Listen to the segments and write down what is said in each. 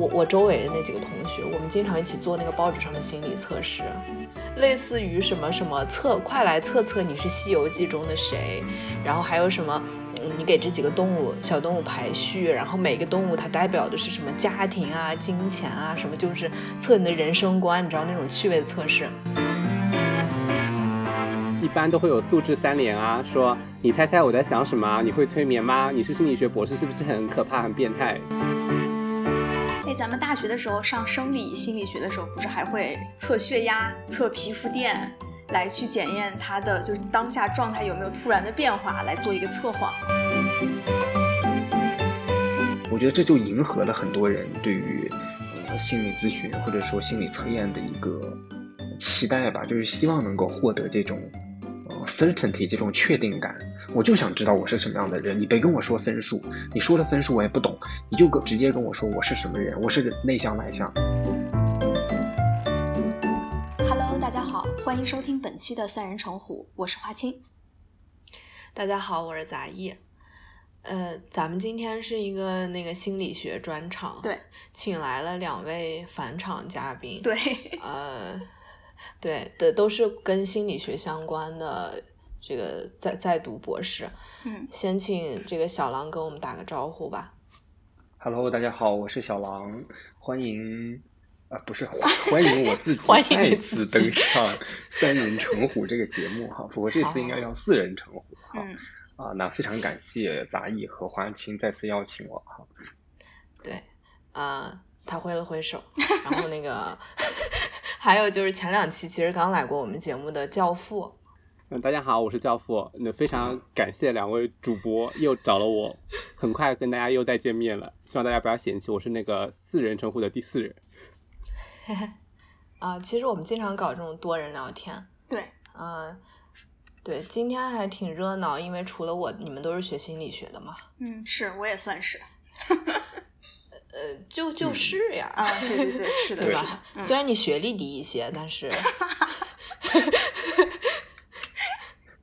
我我周围的那几个同学，我们经常一起做那个报纸上的心理测试，类似于什么什么测，快来测测你是《西游记》中的谁，然后还有什么，嗯，你给这几个动物小动物排序，然后每个动物它代表的是什么家庭啊、金钱啊，什么就是测你的人生观，你知道那种趣味的测试。一般都会有素质三连啊，说你猜猜我在想什么？你会催眠吗？你是心理学博士，是不是很可怕、很变态？哎，咱们大学的时候上生理心理学的时候，不是还会测血压、测皮肤电，来去检验他的就是当下状态有没有突然的变化，来做一个测谎。我觉得这就迎合了很多人对于呃心理咨询或者说心理测验的一个期待吧，就是希望能够获得这种。certainty 这种确定感，我就想知道我是什么样的人。你别跟我说分数，你说的分数我也不懂，你就跟直接跟我说我是什么人，我是内向外向。Hello，大家好，欢迎收听本期的三人成虎，我是花青。大家好，我是杂艺。呃，咱们今天是一个那个心理学专场，对，请来了两位返场嘉宾，对，呃。对的，都是跟心理学相关的，这个在在读博士。嗯，先请这个小狼跟我们打个招呼吧。Hello，大家好，我是小狼，欢迎啊，不是 欢迎我自己再次登上三人成虎这个节目哈。不过这次应该要四人成虎哈。啊，那非常感谢杂艺和华清再次邀请我哈。对，啊。他挥了挥手，然后那个 还有就是前两期其实刚来过我们节目的教父，嗯，大家好，我是教父，那非常感谢两位主播又找了我，很快跟大家又再见面了，希望大家不要嫌弃，我是那个四人称呼的第四人。啊，其实我们经常搞这种多人聊天，对，嗯，对，今天还挺热闹，因为除了我，你们都是学心理学的嘛，嗯，是我也算是。呃，就就是呀，啊，对对对，是的，对吧？虽然你学历低一些，但是，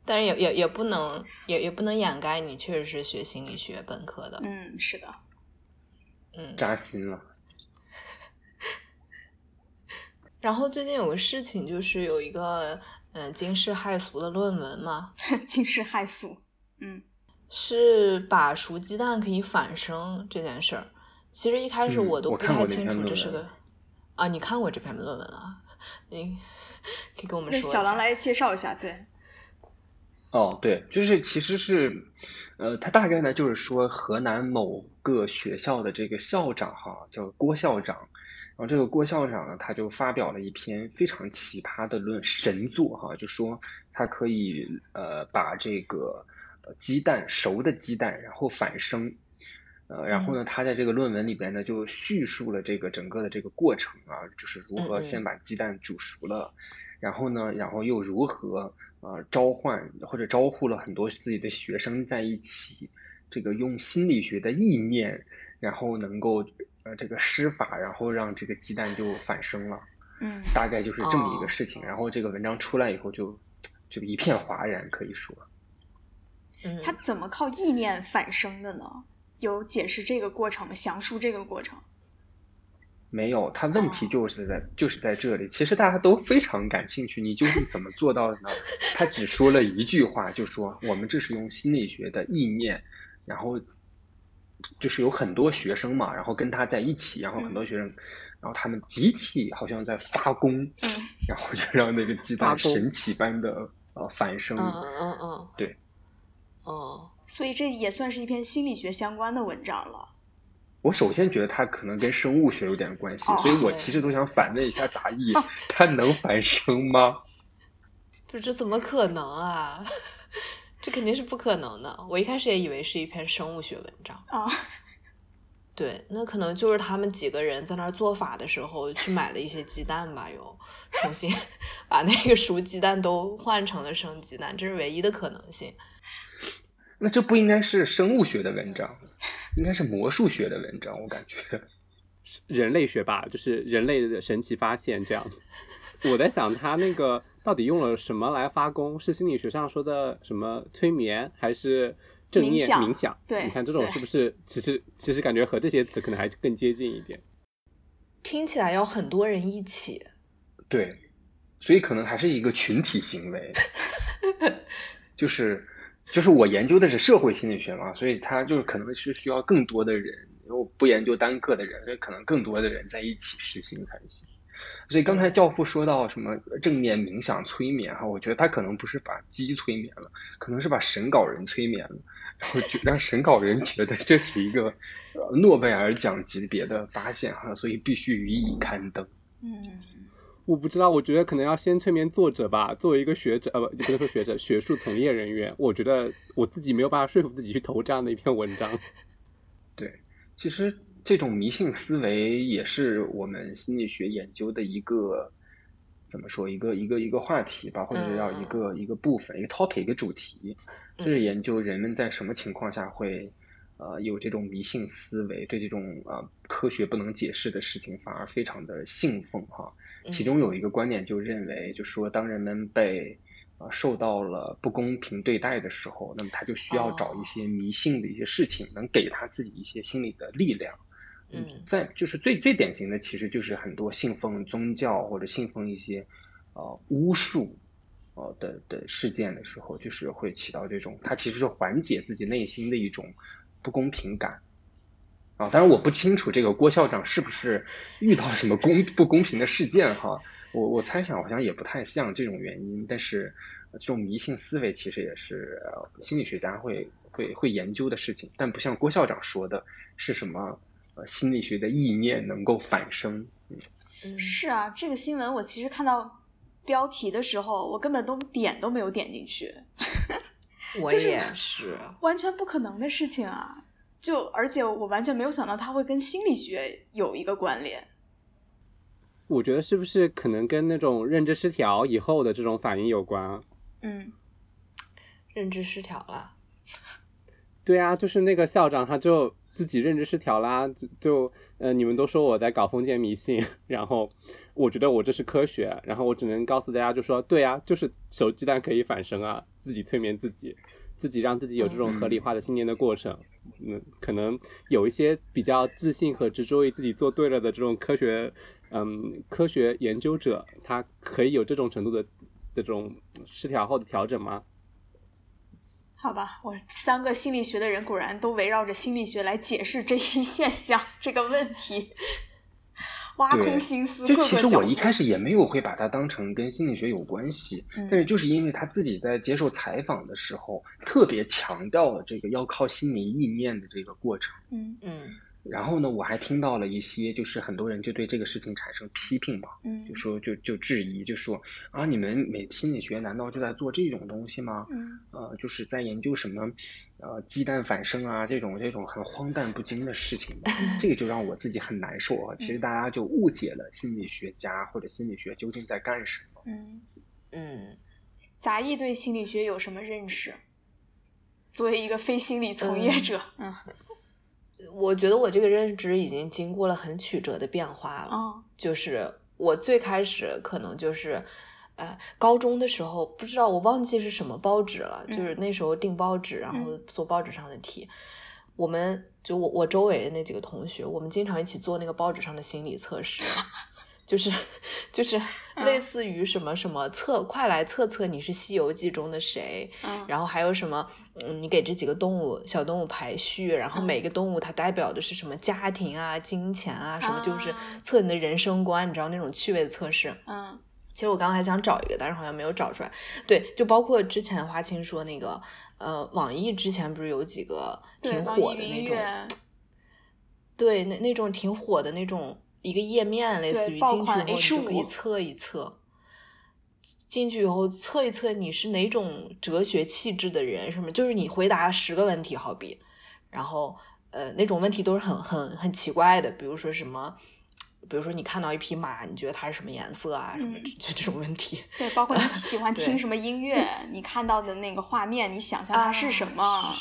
但是也也也不能也也不能掩盖你确实是学心理学本科的。嗯，是的，嗯，扎心了。然后最近有个事情，就是有一个嗯惊世骇俗的论文嘛，惊世骇俗，嗯，是把熟鸡蛋可以反生这件事儿。其实一开始我都不太清楚这是个啊，你看过这篇论文啊？你可以跟我们说小狼来介绍一下，对。哦，对，就是其实是，呃，他大概呢就是说河南某个学校的这个校长哈，叫郭校长，然后这个郭校长呢他就发表了一篇非常奇葩的论神作哈，就说他可以呃把这个鸡蛋熟的鸡蛋然后反生。呃，然后呢，他在这个论文里边呢，就叙述了这个整个的这个过程啊，就是如何先把鸡蛋煮熟了，然后呢，然后又如何呃召唤或者招呼了很多自己的学生在一起，这个用心理学的意念，然后能够呃这个施法，然后让这个鸡蛋就反生了，嗯，大概就是这么一个事情。然后这个文章出来以后，就就一片哗然，可以说，嗯，他怎么靠意念反生的呢？有解释这个过程吗？详述这个过程？没有，他问题就是在就是在这里。其实大家都非常感兴趣，你究竟怎么做到的呢？他只说了一句话，就说我们这是用心理学的意念，然后就是有很多学生嘛，然后跟他在一起，然后很多学生，然后他们集体好像在发功，然后就让那个鸡蛋神奇般的呃反生。嗯嗯嗯，对，哦。所以这也算是一篇心理学相关的文章了。我首先觉得它可能跟生物学有点关系，所以我其实都想反问一下杂艺，它能繁生吗？不，这怎么可能啊？这肯定是不可能的。我一开始也以为是一篇生物学文章啊。对，那可能就是他们几个人在那儿做法的时候去买了一些鸡蛋吧，又重新 把那个熟鸡蛋都换成了生鸡蛋，这是唯一的可能性。那这不应该是生物学的文章，应该是魔术学的文章。我感觉，人类学吧，就是人类的神奇发现这样。我在想，他那个到底用了什么来发功？是心理学上说的什么催眠，还是正念冥想？对，你看这种是不是？其实其实感觉和这些词可能还更接近一点。听起来要很多人一起。对，所以可能还是一个群体行为，就是就是我研究的是社会心理学嘛，所以它就是可能是需要更多的人，因为我不研究单个的人，所以可能更多的人在一起实行才行。所以刚才教父说到什么正面冥想催眠哈，我觉得他可能不是把鸡催眠了，可能是把审稿人催眠了，然后就让审稿人觉得这是一个诺贝尔奖级别的发现哈，所以必须予以刊登。嗯，我不知道，我觉得可能要先催眠作者吧。作为一个学者，呃，不，不是说学者，学术从业人员，我觉得我自己没有办法说服自己去投这样的一篇文章。对，其实。这种迷信思维也是我们心理学研究的一个怎么说一个一个一个话题吧，或者叫一个一个部分，一个 topic，一个主题，就是研究人们在什么情况下会呃有这种迷信思维，对这种呃科学不能解释的事情反而非常的信奉哈。其中有一个观点就认为，就是说当人们被啊受到了不公平对待的时候，那么他就需要找一些迷信的一些事情，能给他自己一些心理的力量。嗯，在就是最最典型的，其实就是很多信奉宗教或者信奉一些呃巫术呃的的事件的时候，就是会起到这种，它其实是缓解自己内心的一种不公平感啊。当然我不清楚这个郭校长是不是遇到了什么公不公平的事件哈，我我猜想好像也不太像这种原因，但是这种迷信思维其实也是心理学家会会会研究的事情，但不像郭校长说的是什么。呃，心理学的意念能够反生，嗯，是啊，这个新闻我其实看到标题的时候，我根本都点都没有点进去，我也是，完全不可能的事情啊！就而且我完全没有想到它会跟心理学有一个关联。我觉得是不是可能跟那种认知失调以后的这种反应有关啊？嗯，认知失调了。对啊，就是那个校长他就。自己认知失调啦，就就呃，你们都说我在搞封建迷信，然后我觉得我这是科学，然后我只能告诉大家，就说对啊，就是熟鸡蛋可以反生啊，自己催眠自己，自己让自己有这种合理化的信念的过程，嗯，可能有一些比较自信和执着于自己做对了的这种科学，嗯，科学研究者，他可以有这种程度的这种失调后的调整吗？好吧，我三个心理学的人果然都围绕着心理学来解释这一现象这个问题，挖空心思。就其实我一开始也没有会把它当成跟心理学有关系，但是就是因为他自己在接受采访的时候特别强调了这个要靠心理意念的这个过程。嗯嗯。然后呢，我还听到了一些，就是很多人就对这个事情产生批评嘛，嗯，就说就就质疑，就说啊，你们美心理学难道就在做这种东西吗？嗯，呃，就是在研究什么，呃，鸡蛋反生啊，这种这种很荒诞不经的事情，这个就让我自己很难受啊。其实大家就误解了心理学家或者心理学究竟在干什么。嗯嗯，杂艺对心理学有什么认识？作为一个非心理从业者，嗯。我觉得我这个认知已经经过了很曲折的变化了。就是我最开始可能就是，呃，高中的时候不知道我忘记是什么报纸了，就是那时候订报纸，然后做报纸上的题。我们就我我周围的那几个同学，我们经常一起做那个报纸上的心理测试。就是就是类似于什么什么测，快来测测你是《西游记》中的谁，然后还有什么，嗯，你给这几个动物小动物排序，然后每个动物它代表的是什么家庭啊、金钱啊，什么就是测你的人生观，你知道那种趣味的测试。嗯，其实我刚刚还想找一个，但是好像没有找出来。对，就包括之前花青说那个，呃，网易之前不是有几个挺火的那种，对，那那种挺火的那种。一个页面类似于进去以后你就可以测一测，进去以后测一测你是哪种哲学气质的人，什么就是你回答十个问题，好比，然后呃那种问题都是很很很奇怪的，比如说什么，比如说你看到一匹马，你觉得它是什么颜色啊？什么就这种问题。对，包括你喜欢听什么音乐，你看到的那个画面，你想象它是什么？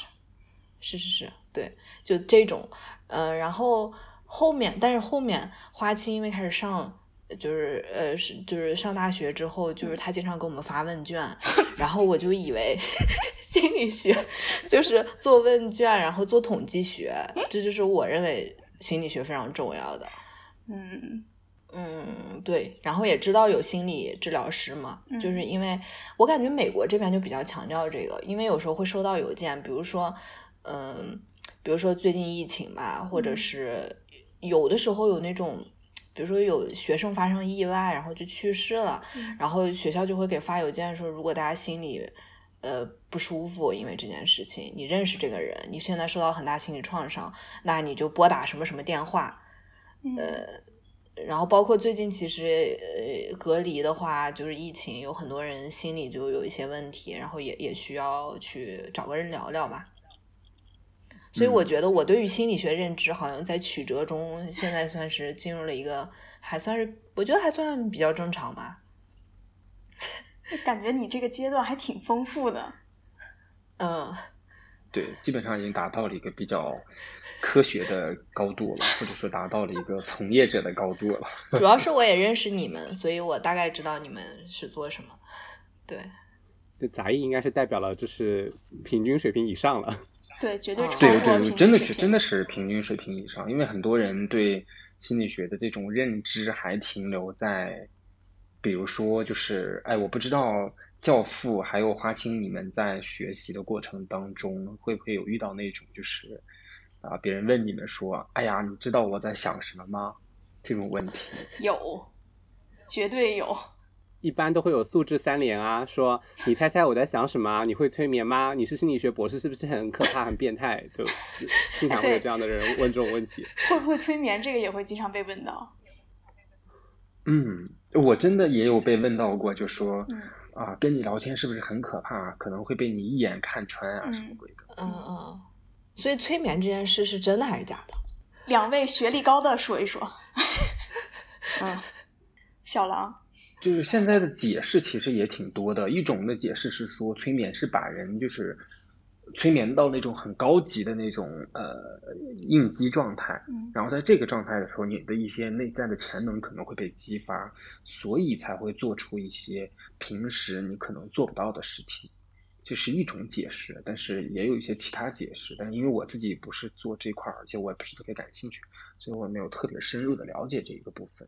是是是，对，就这种，呃，然后。后面，但是后面花青因为开始上，就是呃是就是上大学之后，就是他经常给我们发问卷，然后我就以为 心理学 就是做问卷，然后做统计学，这就是我认为心理学非常重要的。嗯嗯，对，然后也知道有心理治疗师嘛，嗯就是因为我感觉美国这边就比较强调这个，因为有时候会收到邮件，比如说，嗯，比如说最近疫情吧，或者嗯是有的时候有那种，比如说有学生发生意外，然后就去世了，嗯然后学校就会给发邮件说，如果大家心里呃不舒服，因为这件事情，你认识这个人，你现在受到很大心理创伤，那你就拨打什么什么电话，呃然后包括最近其实呃隔离的话，就是疫情，有很多人心里就有一些问题，然后也也需要去找个人聊聊吧。所以我嗯觉得我对于心理学认知好像在曲折中，现在算是进入了一个还算是我觉得还算比较正常吧。感觉你这个阶段还挺丰富的。嗯，对，基本上已经达到了一个比较科学的高度了，或者说达到了一个从业者的高度了。主要是我也认识你们，所以我大概知道你们是做什么。对，这杂役应该是代表了就是平均水平以上了。对，绝对超过平对，真的是均水平真的是平均水平以上，因为很多人对心理学的这种认知还停留在，比如说就是，哎，我不知道教父还有花青，你们在学习的过程当中会不会有遇到那种就是，啊，别人问你们说，哎呀，你知道我在想什么吗？这种问题。有，绝对有。一般都会有素质三连啊，说你猜猜我在想什么啊？你会催眠吗？你是心理学博士是不是很可怕、很变态？就经常会有这样的人问这种问题。会不会催眠？这个也会经常被问到。嗯，我真的也有被问到过，就说嗯啊，跟你聊天是不是很可怕？可能会被你一眼看穿啊，什么嗯鬼的。嗯嗯。所以催眠这件事是真的还是假的？两位学历高的说一说。嗯，小狼，就是现在的解释其实也挺多的，一种的解释是说催眠是把人就是催眠到那种很高级的那种呃应激状态，嗯然后在这个状态的时候，你的一些内在的潜能可能会被激发，所以才会做出一些平时你可能做不到的事情。这是一种解释，但是也有一些其他解释。但因为我自己不是做这块儿，而且我也不是特别感兴趣，所以我没有特别深入的了解这一个部分。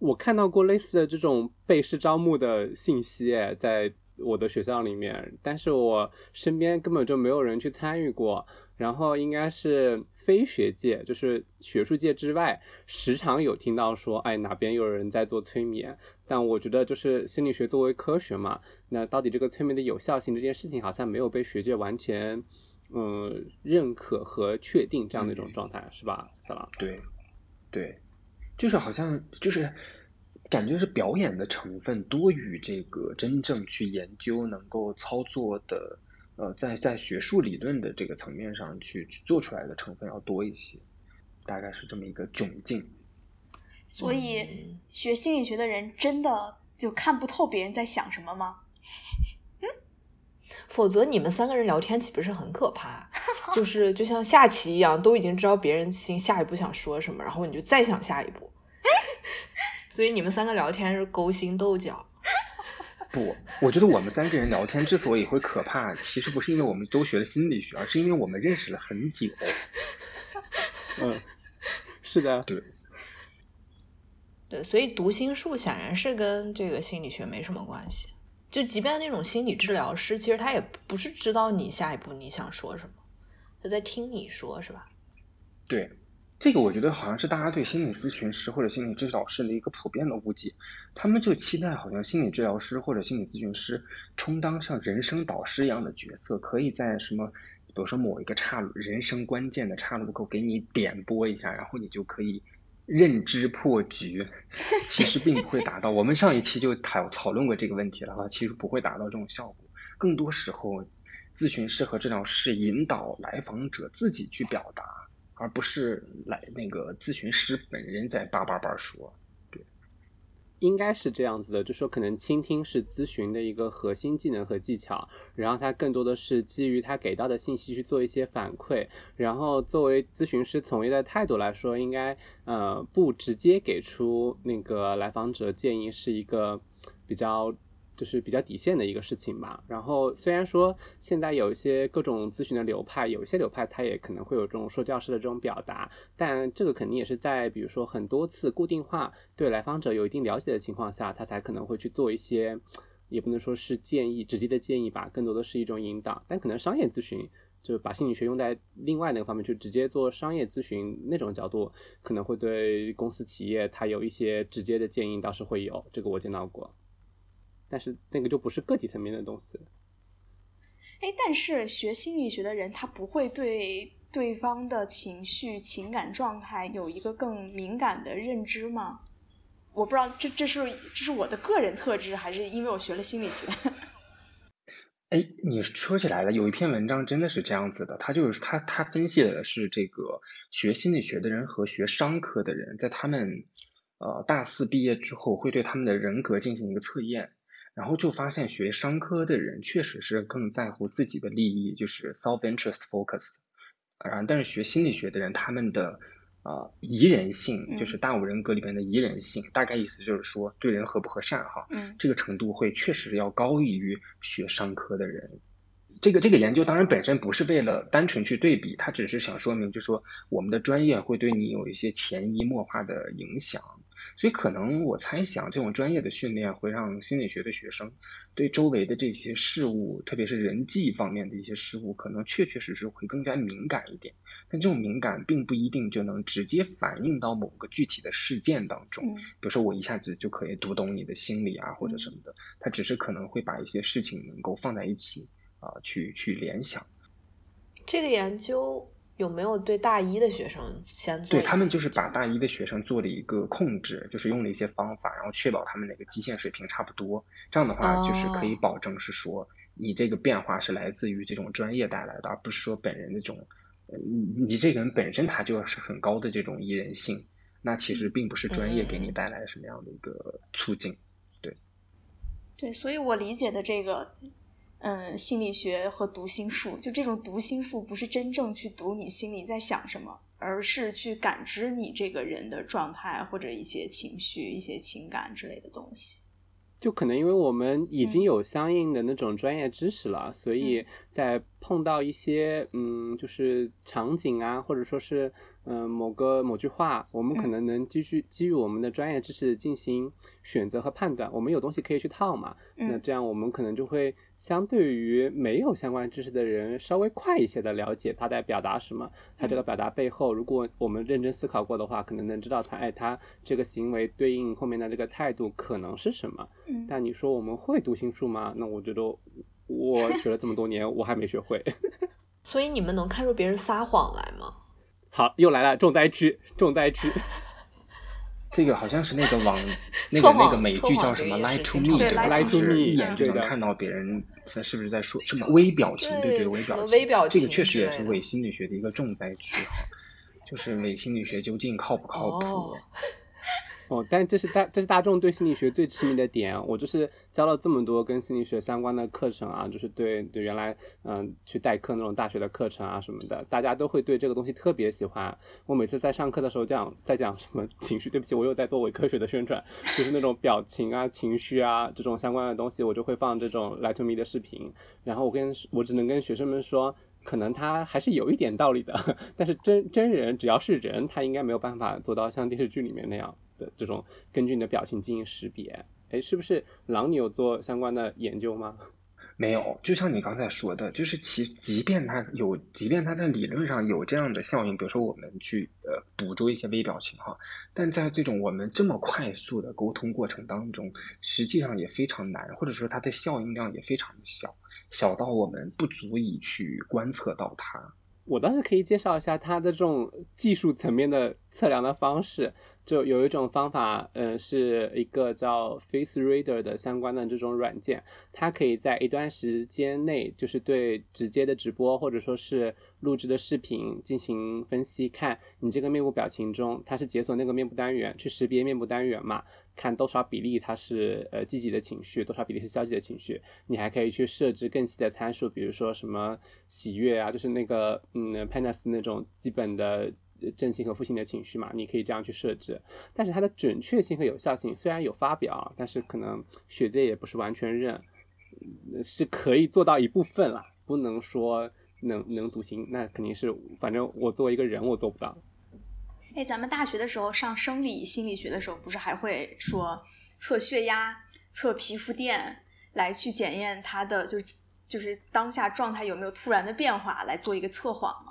我看到过类似的这种被试招募的信息，哎在我的学校里面，但是我身边根本就没有人去参与过。然后应该是非学界，就是学术界之外，时常有听到说，哎，哪边有人在做催眠。但我觉得，就是心理学作为科学嘛，那到底这个催眠的有效性这件事情，好像没有被学界完全嗯认可和确定这样的一种状态，是吧，小狼？对，对，就是好像就是感觉是表演的成分多于这个真正去研究能够操作的，呃，在在学术理论的这个层面上去去做出来的成分要多一些，大概是这么一个窘境。所以嗯学心理学的人真的就看不透别人在想什么吗？否则你们三个人聊天岂不是很可怕？就是就像下棋一样，都已经知道别人心下一步想说什么，然后你就再想下一步。所以你们三个聊天是勾心斗角。不，我觉得我们三个人聊天之所以会可怕，其实不是因为我们都学了心理学，而是因为我们认识了很久。嗯，是的，对，对，所以读心术显然是跟这个心理学没什么关系。就即便那种心理治疗师，其实他也不是知道你下一步你想说什么，他在听你说，是吧？对，这个我觉得好像是大家对心理咨询师或者心理治疗师的一个普遍的误解，他们就期待好像心理治疗师或者心理咨询师充当像人生导师一样的角色，可以在什么，比如说某一个岔路人生关键的岔路口给你点拨一下，然后你就可以认知破局。其实并不会达到，我们上一期就讨讨论过这个问题了哈，其实不会达到这种效果，更多时候，咨询师和治疗师引导来访者自己去表达。而不是来那个咨询师本人在叭叭叭说。对应该是这样子的，就说可能倾听是咨询的一个核心技能和技巧，然后他更多的是基于他给到的信息去做一些反馈，然后作为咨询师从业的态度来说，应该呃不直接给出那个来访者建议，是一个比较就是比较底线的一个事情吧。然后虽然说现在有一些各种咨询的流派，有一些流派它也可能会有这种说教式的这种表达，但这个肯定也是在比如说很多次固定化对来访者有一定了解的情况下，他才可能会去做一些，也不能说是建议，直接的建议吧，更多的是一种引导。但可能商业咨询。就把心理学用在另外那个方面，就直接做商业咨询那种角度，可能会对公司企业它有一些直接的建议，倒是会有，这个我见到过。但是那个就不是个体层面的东西。哎，但是学心理学的人，他不会对对方的情绪、情感状态有一个更敏感的认知吗？我不知道，这这是这是我的个人特质，还是因为我学了心理学？哎，你说起来了，有一篇文章真的是这样子的，他就是他他分析的是这个学心理学的人和学商科的人，在他们呃大四毕业之后，会对他们的人格进行一个测验，然后就发现学商科的人确实是更在乎自己的利益，就是 self interest focus，啊，但是学心理学的人，他们的。啊，宜人性就是大五人格里边的宜人性，大概意思就是说对人和不和善哈，嗯，这个程度会确实要高于学商科的人。这个这个研究当然本身不是为了单纯去对比，它只是想说明，就是说我们的专业会对你有一些潜移默化的影响。所以可能我猜想，这种专业的训练会让心理学的学生对周围的这些事物，特别是人际方面的一些事物，可能确确实实会更加敏感一点。但这种敏感并不一定就能直接反映到某个具体的事件当中。比如说我一下子就可以读懂你的心理啊，或者什么的，他只是可能会把一些事情能够放在一起啊，去去联想。这个研究。有没有对大一的学生先做？对他们就是把大一的学生做了一个控制，就是用了一些方法，然后确保他们那个基线水平差不多。这样的话，就是可以保证是说你这个变化是来自于这种专业带来的，而不是说本人的这种，你你这个人本身他就是很高的这种宜人性，那其实并不是专业给你带来什么样的一个促进。对，对，所以我理解的这个。嗯，心理学和读心术，就这种读心术，不是真正去读你心里在想什么，而是去感知你这个人的状态或者一些情绪、一些情感之类的东西。就可能因为我们已经有相应的那种专业知识了，所以在碰到一些嗯，就是场景啊，或者说是嗯某个某句话，我们可能能继续基于我们的专业知识进行选择和判断，我们有东西可以去套嘛，那这样我们可能就会。相对于没有相关知识的人，稍微快一些的了解他在表达什么，他这个表达背后，如果我们认真思考过的话，可能能知道他，哎，他这个行为对应后面的这个态度可能是什么。但你说我们会读心术吗？那我觉得我学了这么多年，我还没学会。所以你们能看出别人撒谎来吗？好，又来了重灾区，重灾区。这个好像是那个网 那个那个美剧叫什么《Lie to Me》对，Lie to Me，一眼就能看到别人在是不是在说什么微表情，对对，微表情，这个确实也是伪心理学的一个重灾区哈，就是伪心理学究竟靠不靠谱？哦，哦但这是大这是大众对心理学最痴迷的点。我就是教了这么多跟心理学相关的课程啊，就是对对原来嗯去代课那种大学的课程啊什么的，大家都会对这个东西特别喜欢。我每次在上课的时候讲在讲什么情绪，对不起，我又在做伪科学的宣传，就是那种表情啊、情绪啊这种相关的东西，我就会放这种 Let Me 的视频。然后我跟我只能跟学生们说，可能他还是有一点道理的，但是真真人只要是人，他应该没有办法做到像电视剧里面那样。的这种根据你的表情进行识别，哎，是不是狼？你有做相关的研究吗？没有，就像你刚才说的，就是其即便它有，即便它在理论上有这样的效应，比如说我们去呃捕捉一些微表情哈，但在这种我们这么快速的沟通过程当中，实际上也非常难，或者说它的效应量也非常的小，小到我们不足以去观测到它。我倒是可以介绍一下它的这种技术层面的测量的方式。就有一种方法，嗯，是一个叫 Face Reader 的相关的这种软件，它可以在一段时间内，就是对直接的直播或者说是录制的视频进行分析，看你这个面部表情中，它是解锁那个面部单元去识别面部单元嘛，看多少比例它是呃积极的情绪，多少比例是消极的情绪。你还可以去设置更细的参数，比如说什么喜悦啊，就是那个嗯 Panas 那种基本的。正性和负性的情绪嘛，你可以这样去设置。但是它的准确性和有效性虽然有发表，但是可能学界也不是完全认，是可以做到一部分啦，不能说能能独行，那肯定是，反正我作为一个人我做不到。哎，咱们大学的时候上生理心理学的时候，不是还会说测血压、测皮肤电，来去检验他的就是就是当下状态有没有突然的变化，来做一个测谎吗？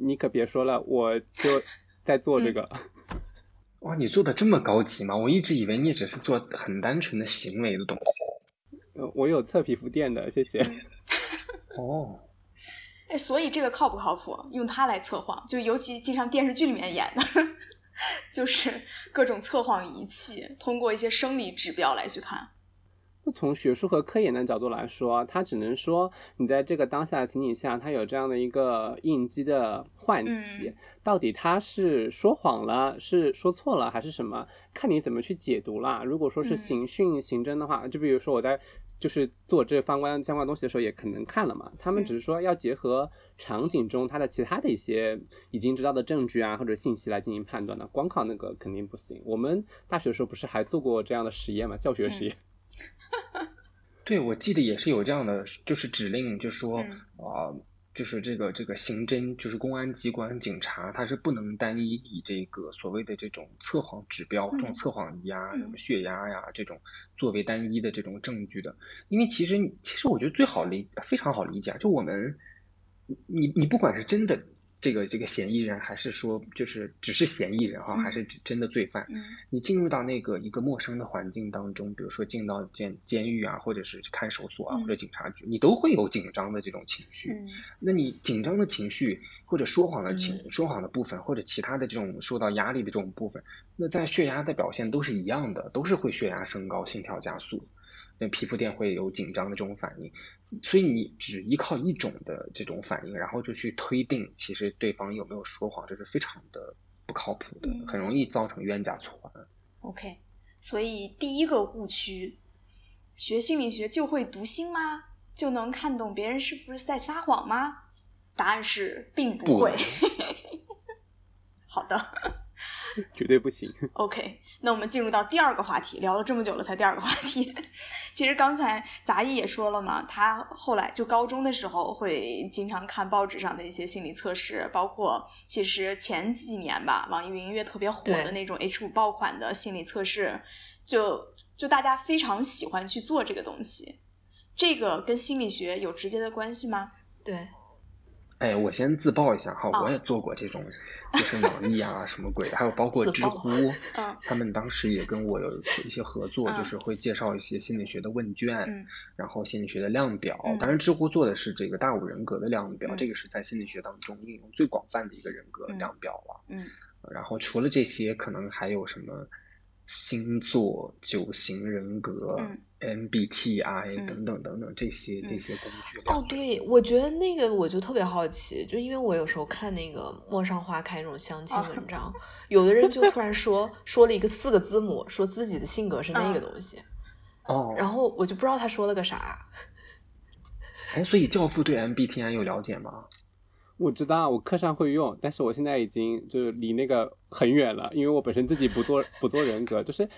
你可别说了，我就在做这个。哇，你做的这么高级吗？我一直以为你只是做很单纯的行为的东西。呃，我有测皮肤电的，谢谢。哦。哎，所以这个靠不靠谱？用它来测谎，就尤其经常电视剧里面演的，就是各种测谎仪器，通过一些生理指标来去看。从学术和科研的角度来说，它只能说你在这个当下的情景下，它有这样的一个应激的唤起，到底他是说谎了，是说错了，还是什么？看你怎么去解读啦。如果说是刑讯刑侦的话，就比如说我在就是做这方关相关东西的时候，也可能看了嘛。他们只是说要结合场景中它的其他的一些已经知道的证据啊或者信息来进行判断的，光靠那个肯定不行。我们大学的时候不是还做过这样的实验嘛？教学实验。对，我记得也是有这样的，就是指令，就说啊，就是这个这个刑侦，就是公安机关警察，他是不能单一以这个所谓的这种测谎指标，这种测谎仪啊，什么血压呀这种作为单一的这种证据的，因为其实其实我觉得最好理非常好理解，就我们你你不管是真的。这个这个嫌疑人还是说就是只是嫌疑人哈，还是真的罪犯？嗯，你进入到那个一个陌生的环境当中，比如说进到监监狱啊，或者是看守所啊，或者警察局，你都会有紧张的这种情绪。嗯，那你紧张的情绪或者说谎的情说谎的部分，或者其他的这种受到压力的这种部分，那在血压的表现都是一样的，都是会血压升高、心跳加速。那皮肤电会有紧张的这种反应，所以你只依靠一种的这种反应，然后就去推定其实对方有没有说谎，这是非常的不靠谱的，很容易造成冤假错案。OK，所以第一个误区，学心理学就会读心吗？就能看懂别人是不是在撒谎吗？答案是并不会。好的。绝对不行。OK，那我们进入到第二个话题，聊了这么久了才第二个话题。其实刚才杂艺也说了嘛，他后来就高中的时候会经常看报纸上的一些心理测试，包括其实前几年吧，网易云音乐特别火的那种 H 五爆款的心理测试，就就大家非常喜欢去做这个东西。这个跟心理学有直接的关系吗？对。哎，我先自曝一下哈，我也做过这种，就是 网易啊什么鬼的，还有包括知乎，他们当时也跟我有一些合作，就是会介绍一些心理学的问卷，然后心理学的量表。当然，知乎做的是这个大五人格的量表，这个是在心理学当中应用最广泛的一个人格量表了。嗯，然后除了这些，可能还有什么？星座、九型人格、MBTI 等等等等这些这些工具。哦，对，我觉得那个我就特别好奇，就因为我有时候看那个《陌上花开》那种相亲文章，有的人就突然说说了一个四个字母，说自己的性格是那个东西。哦。然后我就不知道他说了个啥。哎，所以教父对 MBTI 有了解吗？我知道，我课上会用，但是我现在已经就是离那个很远了，因为我本身自己不做不做人格，就是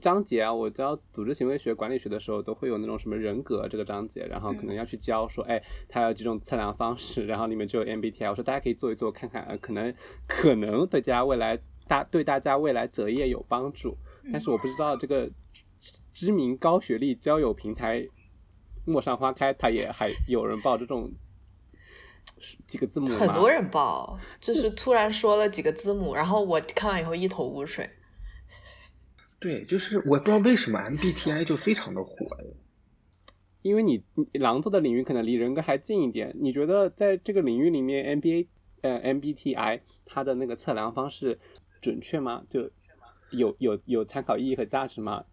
章节啊，我教组织行为学、管理学的时候都会有那种什么人格这个章节，然后可能要去教说，哎，它有几种测量方式，然后里面就有 MBTI，我说大家可以做一做看看，可能可能对大家未来大对大家未来择业有帮助，但是我不知道这个知名高学历交友平台陌上花开，它也还有人报这种。几个字母，很多人报，就是突然说了几个字母，然后我看完以后一头雾水。对，就是我不知道为什么 MBTI 就非常的火因为你狼座的领域可能离人格还近一点。你觉得在这个领域里面，MBA 呃 MBTI 它的那个测量方式准确吗？就有有有参考意义和价值吗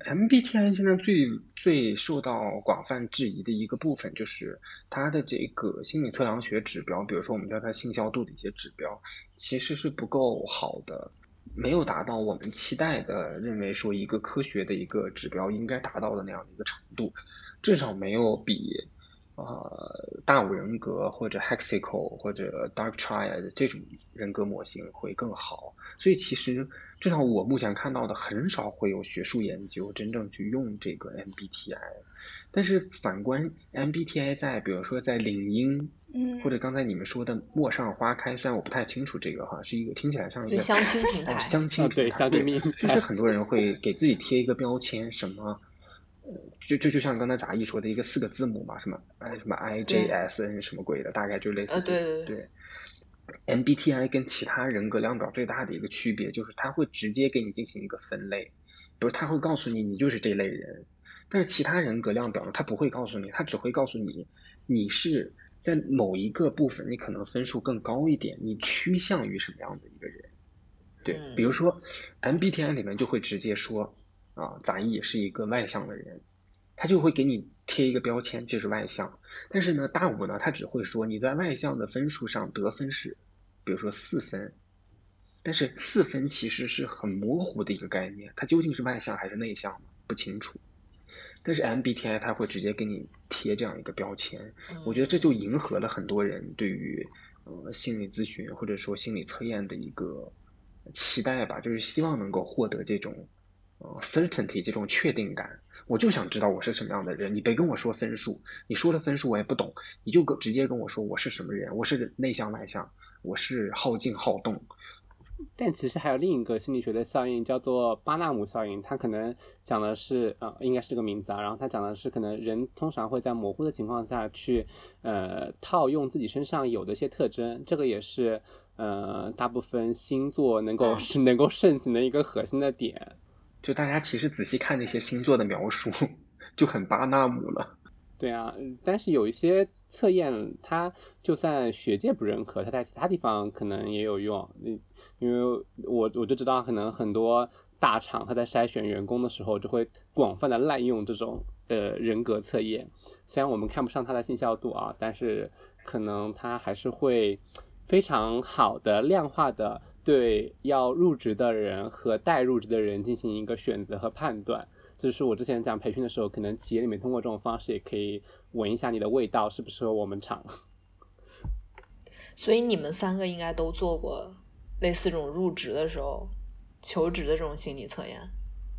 ？MBTI 现在最最受到广泛质疑的一个部分，就是它的这个心理测量学指标，比如说我们叫它信效度的一些指标，其实是不够好的，没有达到我们期待的，认为说一个科学的一个指标应该达到的那样的一个程度，至少没有比呃大五人格或者 Hexacle 或者 Dark Triad 这种人格模型会更好。所以其实至少我目前看到的很少会有学术研究真正去用这个 MBTI。但是反观 MBTI 在比如说在领英，嗯，或者刚才你们说的陌上花开，虽然我不太清楚这个哈，是一个听起来像一个相亲平台，相亲对相亲平台，就是很多人会给自己贴一个标签，什么，就就就像刚才杂艺说的一个四个字母嘛，什么哎什么 IJSN 什么鬼的，大概就类似对对对。MBTI 跟其他人格量表最大的一个区别就是，它会直接给你进行一个分类，比如它会告诉你你就是这类人。但是其他人格量表呢，它不会告诉你，它只会告诉你，你是在某一个部分，你可能分数更高一点，你趋向于什么样的一个人？对，比如说 MBTI 里面就会直接说，啊，杂役是一个外向的人，他就会给你贴一个标签，就是外向。但是呢，大五呢，他只会说你在外向的分数上得分是，比如说四分，但是四分其实是很模糊的一个概念，它究竟是外向还是内向不清楚。但是 MBTI 它会直接给你贴这样一个标签，我觉得这就迎合了很多人对于呃心理咨询或者说心理测验的一个期待吧，就是希望能够获得这种呃 certainty 这种确定感。我就想知道我是什么样的人，你别跟我说分数，你说的分数我也不懂，你就跟直接跟我说我是什么人，我是内向外向，我是好静好动。但其实还有另一个心理学的效应，叫做巴纳姆效应。它可能讲的是，呃，应该是这个名字啊。然后它讲的是，可能人通常会在模糊的情况下去，呃，套用自己身上有的一些特征。这个也是，呃，大部分星座能够 是能够盛行的一个核心的点。就大家其实仔细看那些星座的描述，就很巴纳姆了。对啊，但是有一些测验，它就算学界不认可，它在其他地方可能也有用。嗯。因为我我就知道，可能很多大厂他在筛选员工的时候，就会广泛的滥用这种呃人格测验。虽然我们看不上它的信效度啊，但是可能它还是会非常好的量化的对要入职的人和待入职的人进行一个选择和判断。就是我之前讲培训的时候，可能企业里面通过这种方式也可以闻一下你的味道适不适合我们厂。所以你们三个应该都做过。类似这种入职的时候，求职的这种心理测验，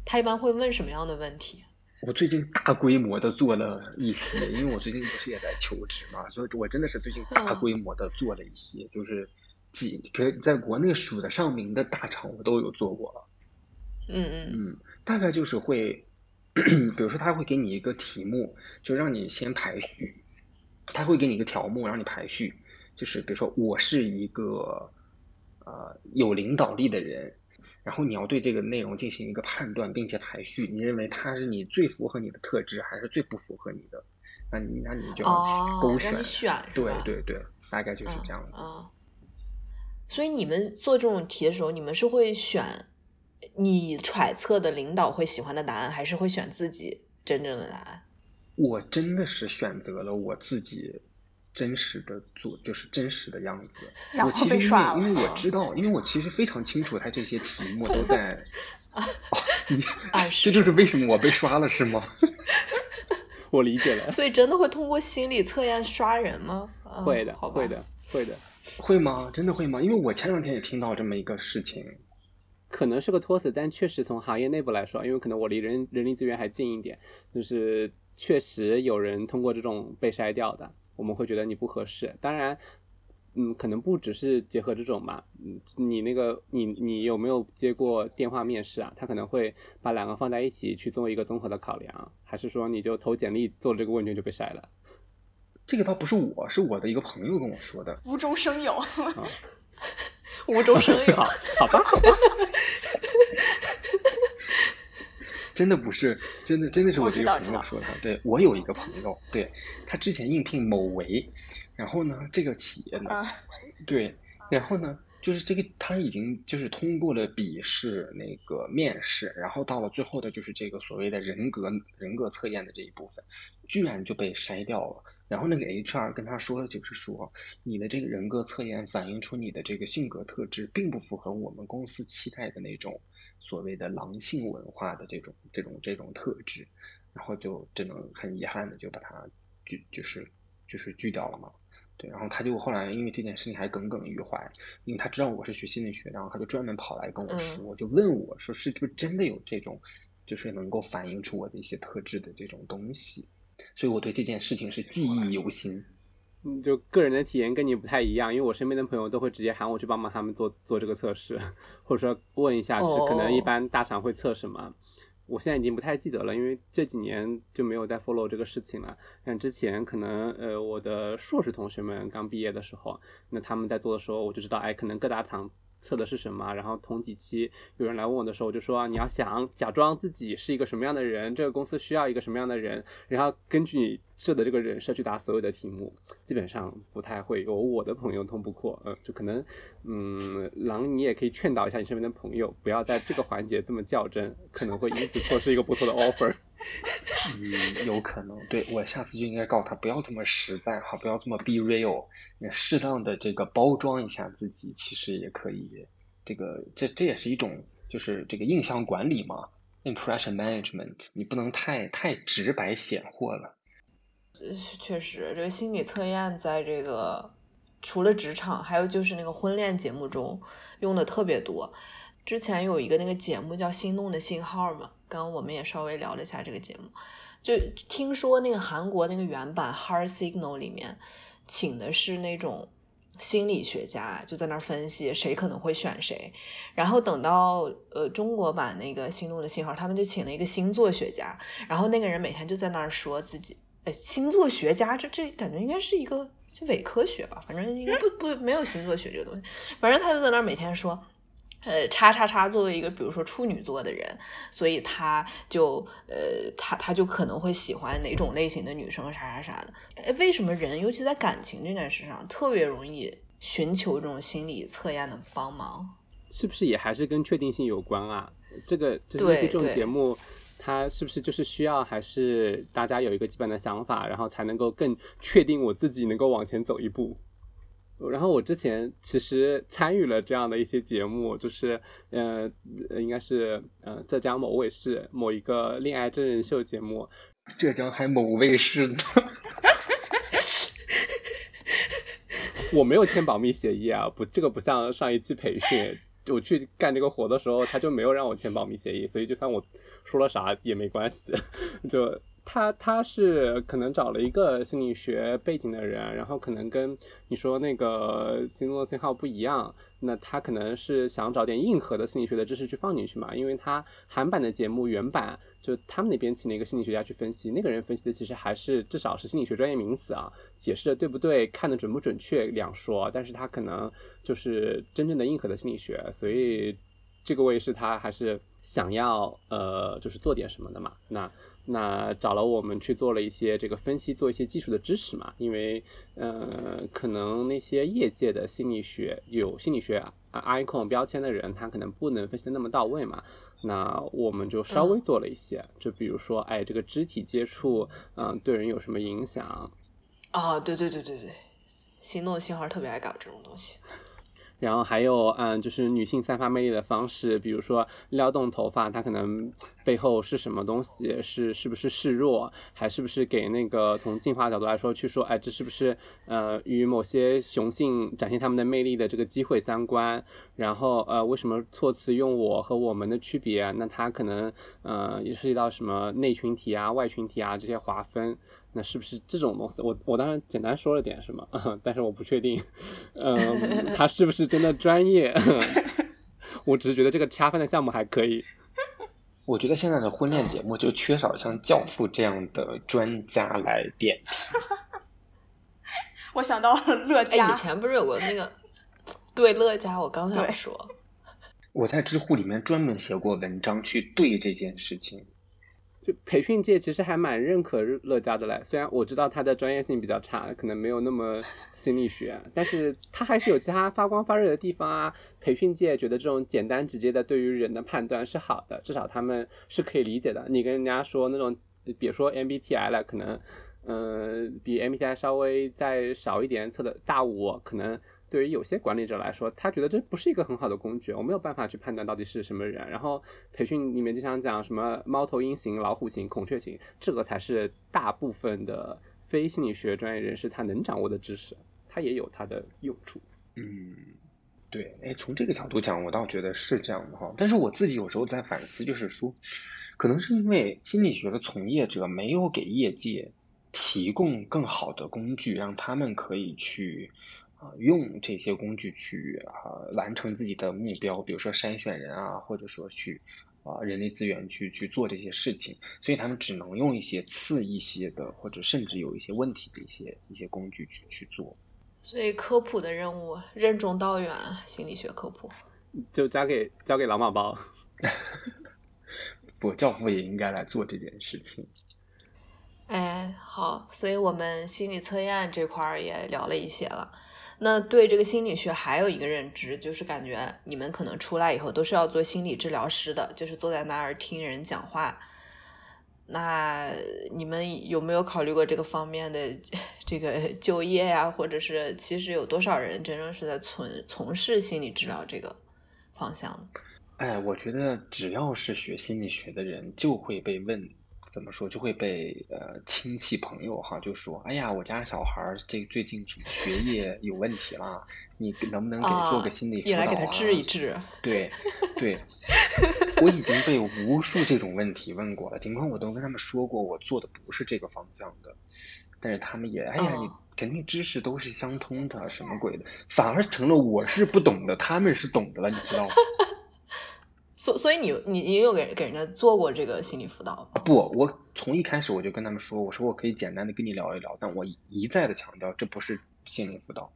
他一般会问什么样的问题？我最近大规模的做了一些，因为我最近不是也在求职嘛，所以我真的是最近大规模的做了一些，就是几可在国内数得上名的大厂我都有做过了。嗯嗯嗯，大概就是会，比如说他会给你一个题目，就让你先排序，他会给你一个条目让你排序，就是比如说我是一个。呃，有领导力的人，然后你要对这个内容进行一个判断，并且排序，你认为他是你最符合你的特质，还是最不符合你的？那你那你就要勾选，对对对，大概就是这样的。啊，所以你们做这种题的时候，你们是会选你揣测的领导会喜欢的答案，还是会选自己真正的答案？我真的是选择了我自己。真实的做就是真实的样子，然后被刷了。因为我知道，因为我其实非常清楚，他这些题目都在。啊，你这就是为什么我被刷了，是吗？我理解了。所以真的会通过心理测验刷人吗？会的，会的，会的。会吗？真的会吗？因为我前两天也听到这么一个事情，可能是个托词，但确实从行业内部来说，因为可能我离人人力资源还近一点，就是确实有人通过这种被筛掉的。我们会觉得你不合适，当然，嗯，可能不只是结合这种吧，嗯，你那个你你有没有接过电话面试啊？他可能会把两个放在一起去做一个综合的考量，还是说你就投简历做这个问卷就被筛了？这个倒不是我，是我的一个朋友跟我说的，无中生有，无中生有，好吧，好吧。真的不是，真的真的是我这个朋友说的。对我有一个朋友，对他之前应聘某维，然后呢，这个企业呢，对，然后呢，就是这个他已经就是通过了笔试那个面试，然后到了最后的就是这个所谓的人格人格测验的这一部分，居然就被筛掉了。然后那个 HR 跟他说的就是说，你的这个人格测验反映出你的这个性格特质，并不符合我们公司期待的那种。所谓的狼性文化的这种这种这种特质，然后就只能很遗憾的就把它拒就是就是拒掉了嘛。对，然后他就后来因为这件事情还耿耿于怀，因为他知道我是学心理学，然后他就专门跑来跟我说，就问我说是不是真的有这种，就是能够反映出我的一些特质的这种东西，所以我对这件事情是记忆犹新。嗯，就个人的体验跟你不太一样，因为我身边的朋友都会直接喊我去帮忙他们做做这个测试，或者说问一下，就是可能一般大厂会测什么。我现在已经不太记得了，因为这几年就没有再 follow 这个事情了。但之前可能呃我的硕士同学们刚毕业的时候，那他们在做的时候，我就知道，哎，可能各大厂。测的是什么？然后同几期有人来问我的时候，我就说你要想假装自己是一个什么样的人，这个公司需要一个什么样的人，然后根据你设的这个人设去答所有的题目，基本上不太会有我的朋友通不过。嗯，就可能，嗯，狼你也可以劝导一下你身边的朋友，不要在这个环节这么较真，可能会因此错失一个不错的 offer。嗯，有可能。对我下次就应该告诉他不要这么实在哈，不要这么 be real，适当的这个包装一下自己，其实也可以。这个这这也是一种就是这个印象管理嘛，impression management，你不能太太直白显货了。确实，这个心理测验在这个除了职场，还有就是那个婚恋节目中用的特别多。之前有一个那个节目叫《心动的信号》嘛。刚刚我们也稍微聊了一下这个节目，就听说那个韩国那个原版《Heart Signal》里面请的是那种心理学家，就在那儿分析谁可能会选谁。然后等到呃中国版那个《心动的信号》，他们就请了一个星座学家，然后那个人每天就在那儿说自己，哎，星座学家这这感觉应该是一个就伪科学吧，反正应该不不没有星座学这个东西，反正他就在那儿每天说。呃，叉叉叉作为一个，比如说处女座的人，所以他就呃，他他就可能会喜欢哪种类型的女生，啥啥啥的。为什么人，尤其在感情这件事上，特别容易寻求这种心理测验的帮忙？是不是也还是跟确定性有关啊？这个就是这种节目，它是不是就是需要还是大家有一个基本的想法，然后才能够更确定我自己能够往前走一步？然后我之前其实参与了这样的一些节目，就是，呃，应该是，呃，浙江某卫视某一个恋爱真人秀节目。浙江还某卫视呢？我没有签保密协议啊，不，这个不像上一期培训，我去干这个活的时候，他就没有让我签保密协议，所以就算我说了啥也没关系，就。他他是可能找了一个心理学背景的人，然后可能跟你说那个星座信号不一样，那他可能是想找点硬核的心理学的知识去放进去嘛，因为他韩版的节目原版就他们那边请了一个心理学家去分析，那个人分析的其实还是至少是心理学专业名词啊，解释的对不对，看的准不准确两说，但是他可能就是真正的硬核的心理学，所以这个位是他还是想要呃就是做点什么的嘛，那。那找了我们去做了一些这个分析，做一些技术的支持嘛，因为，呃，可能那些业界的心理学有心理学啊 icon 标签的人，他可能不能分析的那么到位嘛。那我们就稍微做了一些，就比如说，哎，这个肢体接触，嗯，对人有什么影响？啊，对对对对对，心动信号特别爱搞这种东西。然后还有，嗯，就是女性散发魅力的方式，比如说撩动头发，它可能背后是什么东西？是是不是示弱？还是不是给那个从进化角度来说去说，哎，这是不是呃与某些雄性展现他们的魅力的这个机会相关？然后呃，为什么措辞用我和我们的区别？那它可能呃也涉及到什么内群体啊、外群体啊这些划分。那是不是这种东西？我我当然简单说了点什么，但是我不确定，嗯，他是不是真的专业？我只是觉得这个掐分的项目还可以。我觉得现在的婚恋节目就缺少像《教父》这样的专家来点评。我想到了乐嘉，以前不是有过那个对乐嘉？我刚想说，我在知乎里面专门写过文章去对这件事情。就培训界其实还蛮认可乐嘉的嘞，虽然我知道他的专业性比较差，可能没有那么 心理学，但是他还是有其他发光发热的地方啊。培训界觉得这种简单直接的对于人的判断是好的，至少他们是可以理解的。你跟人家说那种，别说 MBTI 了，可能，嗯，比 MBTI 稍微再少一点测的大五，可能。对于有些管理者来说，他觉得这不是一个很好的工具，我没有办法去判断到底是什么人。然后培训里面经常讲什么猫头鹰型、老虎型、孔雀型，这个才是大部分的非心理学专业人士他能掌握的知识，它也有它的用处。嗯，对，哎，从这个角度讲，我倒觉得是这样的哈。但是我自己有时候在反思，就是说，可能是因为心理学的从业者没有给业界提供更好的工具，让他们可以去啊用这些工具去啊完成自己的目标，比如说筛选人啊，或者说去。啊，人力资源去去做这些事情，所以他们只能用一些次一些的，或者甚至有一些问题的一些一些工具去去做。所以科普的任务任重道远，心理学科普 就交给交给老马包。不，教父也应该来做这件事情。哎，好，所以我们心理测验这块儿也聊了一些了。那对这个心理学还有一个认知，就是感觉你们可能出来以后都是要做心理治疗师的，就是坐在那儿听人讲话。那你们有没有考虑过这个方面的 这个就业呀？或者是其实有多少人真正是在从从事心理治疗这个方向？哎，我觉得只要是学心理学的人，就会被问。怎么说就会被呃亲戚朋友哈就说，哎呀，我家小孩儿这最近学业有问题啦，你能不能给做个心理辅导啊？来给他治一治。对对，我已经被无数这种问题问过了，尽管我都跟他们说过，我做的不是这个方向的，但是他们也，哎呀，你肯定知识都是相通的，什么鬼的，反而成了我是不懂的，他们是懂的了，你知道吗？所所以你你你有给给人家做过这个心理辅导吗？不，我从一开始我就跟他们说，我说我可以简单的跟你聊一聊，但我一再的强调这不是心理辅导。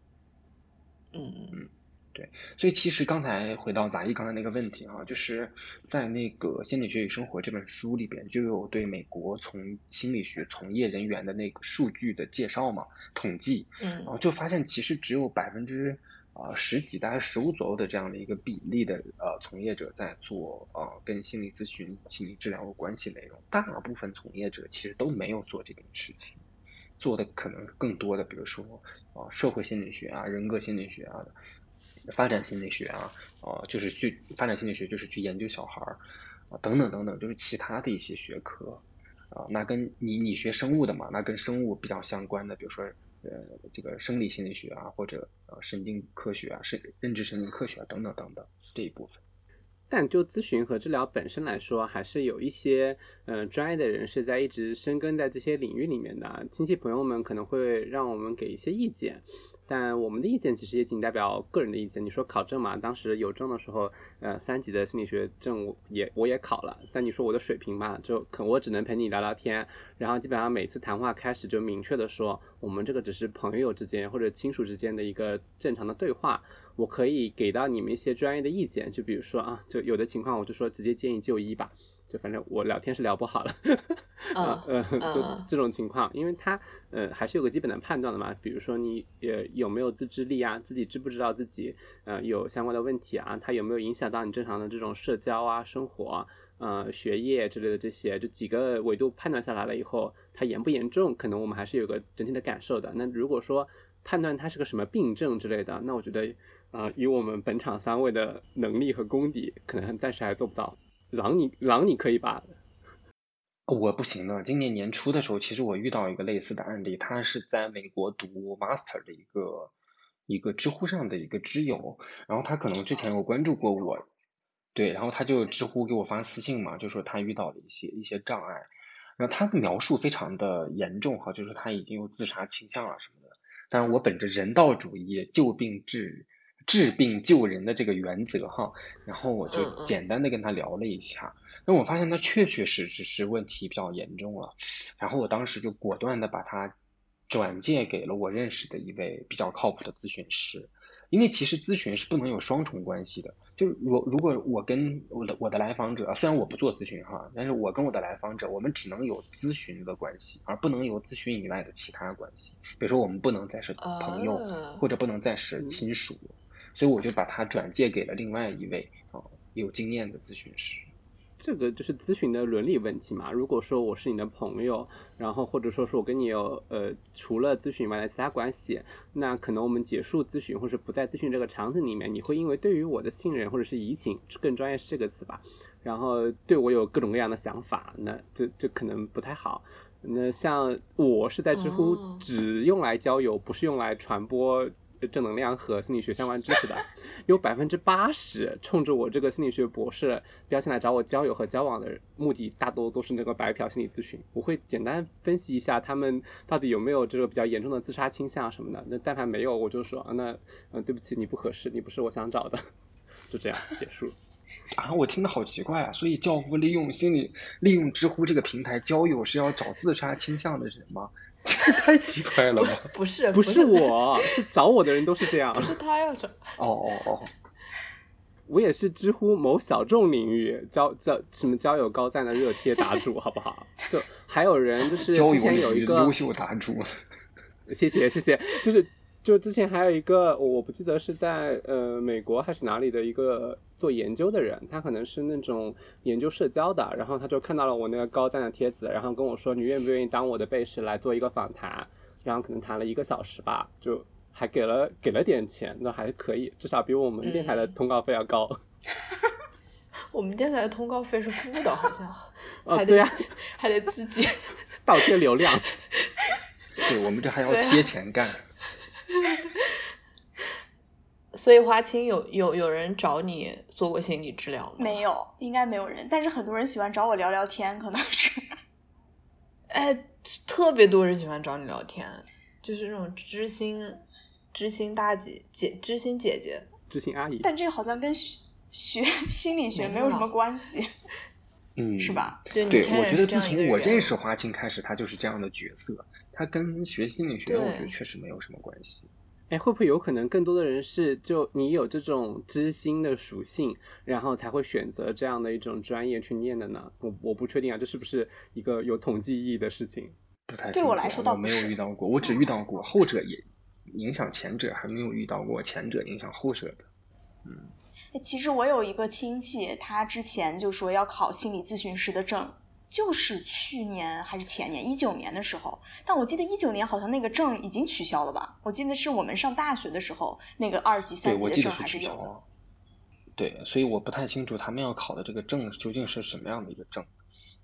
嗯嗯嗯，对。所以其实刚才回到杂艺刚才那个问题啊，就是在那个《心理学与生活》这本书里边就有对美国从心理学从业人员的那个数据的介绍嘛，统计，嗯，然后就发现其实只有百分之。啊，十几大概十五左右的这样的一个比例的呃从业者在做呃跟心理咨询、心理治疗有关系内容，大部分从业者其实都没有做这件事情，做的可能更多的，比如说啊社会心理学啊、人格心理学啊、发展心理学啊，啊就是去发展心理学就是去研究小孩儿啊等等等等，就是其他的一些学科啊，那跟你你学生物的嘛，那跟生物比较相关的，比如说。呃，这个生理心理学啊，或者呃神经科学啊，是认知神经科学啊，等等等等这一部分。但就咨询和治疗本身来说，还是有一些呃专业的人士在一直深耕在这些领域里面的。亲戚朋友们可能会让我们给一些意见。但我们的意见其实也仅代表个人的意见。你说考证嘛，当时有证的时候，呃，三级的心理学证我也我也考了。但你说我的水平嘛，就可我只能陪你聊聊天，然后基本上每次谈话开始就明确的说，我们这个只是朋友之间或者亲属之间的一个正常的对话。我可以给到你们一些专业的意见，就比如说啊，就有的情况我就说直接建议就医吧。就反正我聊天是聊不好了，呃呃，就这种情况，因为他呃还是有个基本的判断的嘛，比如说你呃有没有自制力啊，自己知不知道自己呃有相关的问题啊，他有没有影响到你正常的这种社交啊、生活、呃学业之类的这些，就几个维度判断下来了以后，它严不严重，可能我们还是有个整体的感受的。那如果说判断它是个什么病症之类的，那我觉得啊，以我们本场三位的能力和功底，可能暂时还做不到。狼你狼你可以吧？我不行的。今年年初的时候，其实我遇到一个类似的案例，他是在美国读 master 的一个一个知乎上的一个知友，然后他可能之前有关注过我，对，然后他就知乎给我发私信嘛，就说他遇到了一些一些障碍，然后他的描述非常的严重哈，就是他已经有自杀倾向了什么的。但是我本着人道主义救病治。治病救人的这个原则哈，然后我就简单的跟他聊了一下，那我发现他确确实实是问题比较严重了，然后我当时就果断的把他转介给了我认识的一位比较靠谱的咨询师，因为其实咨询是不能有双重关系的，就是如如果我跟我的我的来访者，虽然我不做咨询哈，但是我跟我的来访者，我们只能有咨询的关系，而不能有咨询以外的其他关系，比如说我们不能再是朋友，或者不能再是亲属。所以我就把它转借给了另外一位啊有经验的咨询师。这个就是咨询的伦理问题嘛。如果说我是你的朋友，然后或者说是我跟你有呃除了咨询以外的其他关系，那可能我们结束咨询或者不在咨询这个场景里面，你会因为对于我的信任或者是移情，更专业是这个词吧，然后对我有各种各样的想法，那这这可能不太好。那像我是在知乎哦只用来交友，不是用来传播正能量和心理学相关知识的，有百分之八十冲着我这个心理学博士标签来找我交友和交往的目的，大多都是那个白嫖心理咨询。我会简单分析一下他们到底有没有这个比较严重的自杀倾向什么的。那但凡没有，我就说啊，那嗯、对不起，你不合适，你不是我想找的，就这样结束。啊，我听的好奇怪啊！所以教父利用心理利用知乎这个平台交友是要找自杀倾向的人吗？这 太奇怪了吧！不是不是是我，是找我的人都是这样不。是他要找，哦哦哦，我也是知乎某小众领域交交什么交友高赞的热帖答主，好不好？就还有人就是之交友领域前有一个优秀答主，谢谢谢谢，就是就之前还有一个我不记得是在呃美国还是哪里的一个做研究的人，他可能是那种研究社交的，然后他就看到了我那个高赞的帖子，然后跟我说你愿不愿意当我的背试来做一个访谈，然后可能谈了一个小时吧，就还给了给了点钱，那还可以，至少比我们电台的嗯通告费要高。我们电台的通告费是付的，好像 哦还得、对啊还得自己。倒贴流量。对我们这还要贴钱干。所以花青有有有人找你做过心理治疗吗？没有，应该没有人，但是很多人喜欢找我聊聊天，可能是。哎，特别多人喜欢找你聊天，就是那种知心知心大姐姐知心姐姐。知心阿姨，但这个好像跟学学心理学没没有什么关系，嗯，是？吧？对，我觉得自样一个人从我认识花青开始，他就是这样的角色。他跟学心理学，我觉得确实没有什么关系。哎，会不会有可能更多的人是就你有这种知心的属性，然后才会选择这样的一种专业去念的呢？我我不确定啊，这是不是一个有统计意义的事情？不太对我来说我没有遇到过，我只遇到过后者也影响前者，还没有遇到过前者影响后者的。嗯其实我有一个亲戚，他之前就说要考心理咨询师的证，就是去年还是前年一九年的时候，但我记得一九年好像那个证已经取消了吧？我记得是我们上大学的时候，那个二级、三级我的证还记得是有。对，所以我不太清楚他们要考的这个证究竟是什么样的一个证。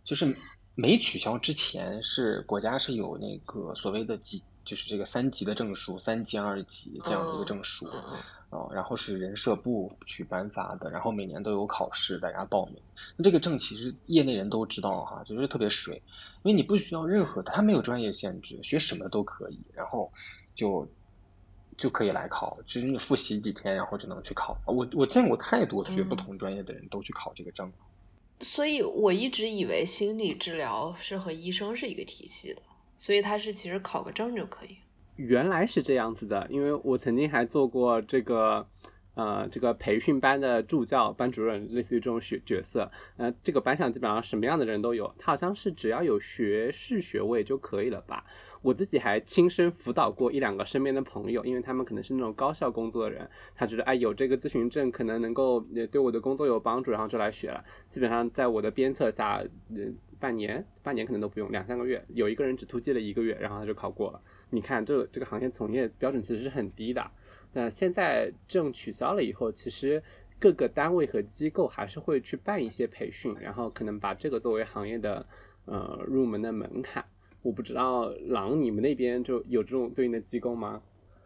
就是没取消之前，是国家是有那个所谓的级，就是这个三级的证书，三级、二级这样的一个证书。嗯嗯哦，然后是人社部去颁发的，然后每年都有考试，大家报名。那这个证其实业内人都知道哈，就是特别水，因为你不需要任何的，它没有专业限制，学什么都可以，然后就就可以来考，只是你复习几天，然后就能去考。我我见过太多学不嗯同专业的人都去考这个证了。所以我一直以为心理治疗是和医生是一个体系的，所以他是其实考个证就可以。原来是这样子的，因为我曾经还做过这个，呃，这个培训班的助教、班主任，类似于这种角角色。呃，这个班上基本上什么样的人都有，他好像是只要有学士学位就可以了吧？我自己还亲身辅导过一两个身边的朋友，因为他们可能是那种高校工作的人，他觉得哎有这个咨询证可能能够也对我的工作有帮助，然后就来学了。基本上在我的鞭策下，呃，半年半年可能都不用，两三个月，有一个人只突击了一个月，然后他就考过了。你看，这个这个行业从业标准其实是很低的。那现在证取消了以后，其实各个单位和机构还是会去办一些培训，然后可能把这个作为行业的呃入门的门槛。我不知道狼你们那边就有这种对应的机构吗？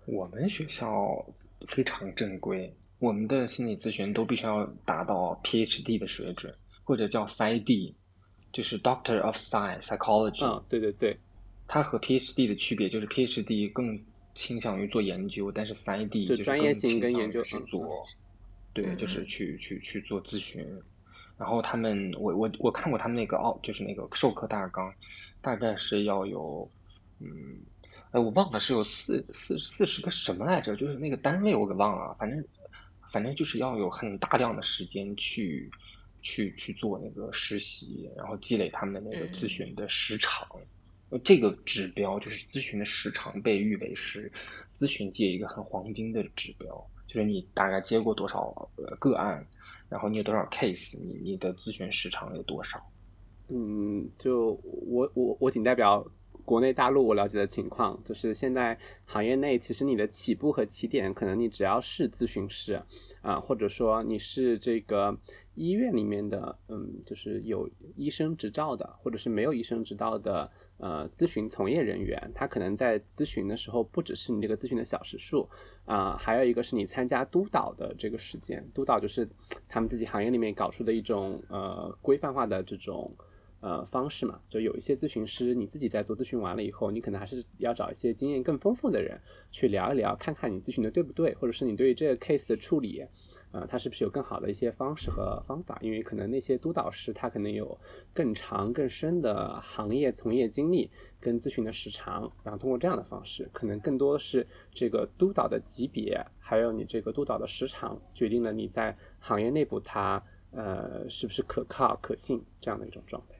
我们学校非常正规，我们的心理咨询都必须要达到 PhD 的水准，或者叫 PsyD，就是 Doctor of Psy Psychology。嗯，对对对，它和 PhD 的区别就是 PhD 更倾向于做研究，但是 PsyD 就就是专业性更倾向于跟研究嗯去做，对，嗯就是去去去做咨询。然后他们，我我我看过他们那个哦，就是那个授课大纲，大概是要有，嗯，哎，我忘了是有四四四十个什么来着，就是那个单位我给忘了，反正反正就是要有很大量的时间去去去做那个实习，然后积累他们的那个咨嗯询的时长。呃这个指标就是咨询的时长，被誉为是咨询界一个很黄金的指标，就是你大概接过多少个案，然后你有多少 case，你你的咨询时长有多少？嗯，就我我我仅代表国内大陆我了解的情况，就是现在行业内其实你的起步和起点，可能你只要是咨询师啊、或者说你是这个医院里面的，嗯，就是有医生执照的，或者是没有医生执照的呃咨询从业人员，他可能在咨询的时候不只是你这个咨询的小时数啊、还有一个是你参加督导的这个时间。督导就是他们自己行业里面搞出的一种呃规范化的这种呃方式嘛。就有一些咨询师，你自己在做咨询完了以后，你可能还是要找一些经验更丰富的人去聊一聊，看看你咨询的对不对，或者是你对这个 case 的处理。呃，他是不是有更好的一些方式和方法？因为可能那些督导师他可能有更长更深的行业从业经历跟咨询的时长，然后通过这样的方式，可能更多的是这个督导的级别，还有你这个督导的时长，决定了你在行业内部他呃是不是可靠可信这样的一种状态。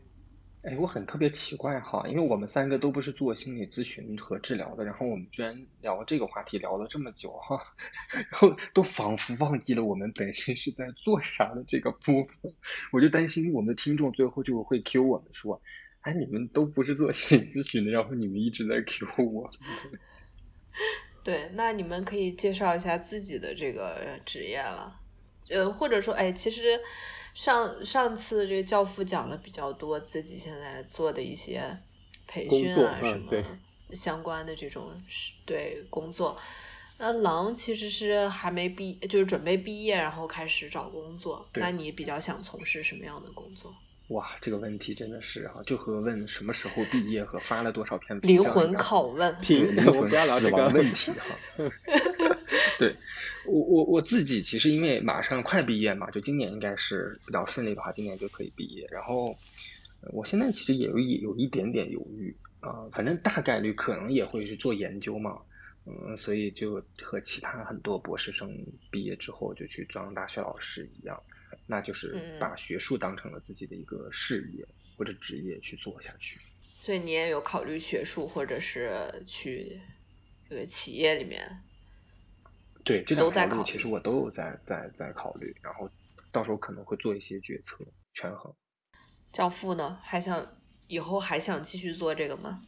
哎，我很特别奇怪哈，因为我们三个都不是做心理咨询和治疗的，然后我们居然聊这个话题聊了这么久哈，然后都仿佛忘记了我们本身是在做啥的这个部分，我就担心我们的听众最后就会 Q 我们说，哎，你们都不是做心理咨询的，然后你们一直在 Q 我。对，那你们可以介绍一下自己的这个职业了，呃，或者说，哎，其实上上次这个教父讲了比较多自己现在做的一些培训啊什么相关的这种是对工作。那狼其实是还没毕，就是准备毕业，然后开始找工作。那你比较想从事什么样的工作？哇，这个问题真的是啊，就和问什么时候毕业和发了多少篇灵魂拷问。对灵魂不要聊这个死亡问题哈。对我我我自己其实因为马上快毕业嘛，就今年应该是比较顺利的话，今年就可以毕业。然后呃我现在其实也有一有一点点犹豫啊、反正大概率可能也会去做研究嘛。嗯，所以就和其他很多博士生毕业之后就去当大学老师一样，那就是嗯把学术当成了自己的一个事业或者职业去做下去。所以你也有考虑学术，或者是去这个企业里面。对，这都两条路在考虑其实我都有在在在考虑，然后到时候可能会做一些决策权衡。教父呢，还想以后还想继续做这个吗？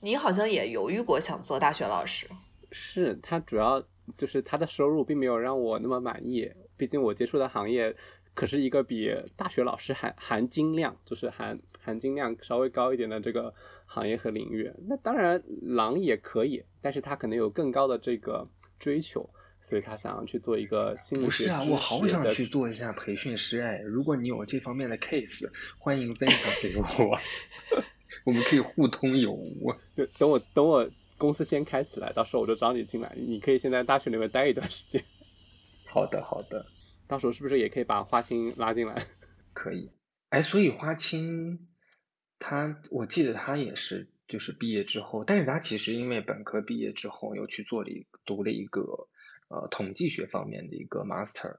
你好像也犹豫过想做大学老师。是他主要就是他的收入并没有让我那么满意，毕竟我接触的行业可是一个比大学老师含含金量，就是含含金量稍微高一点的这个行业和领域。那当然狼也可以，但是他可能有更高的这个追求，所以他想要去做一个心理不是啊，我好想去做一下培训师哎！如果你有这方面的 case，欢迎分享给我，我们可以互通有无。就等我等我公司先开起来，到时候我就找你进来，你可以先在大学里面待一段时间，好的，好的，到时候是不是也可以把花青拉进来？可以。哎，所以花青，他我记得他也是，就是毕业之后，但是他其实因为本科毕业之后又去做了一读了一个呃统计学方面的一个 master，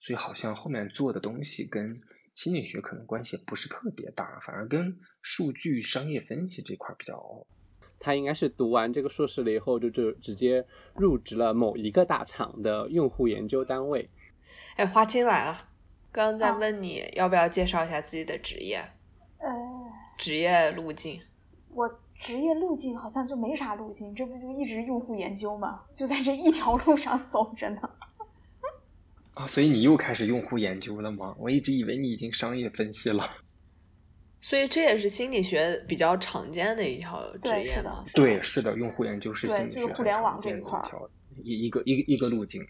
所以好像后面做的东西跟心理学可能关系不是特别大，反而跟数据商业分析这块比较他应该是读完这个硕士了以后，就就直接入职了某一个大厂的用户研究单位。哎，花青来了，刚刚在啊问你要不要介绍一下自己的职业、呃，职业路径。我职业路径好像就没啥路径，这不就一直用户研究吗？就在这一条路上走着呢。啊，所以你又开始用户研究了吗？我一直以为你已经商业分析了。所以这也是心理学比较常见的一条职对是的。对，是的，用户研究是对心理学就是互联网常见的这一块一一个一个一个路径，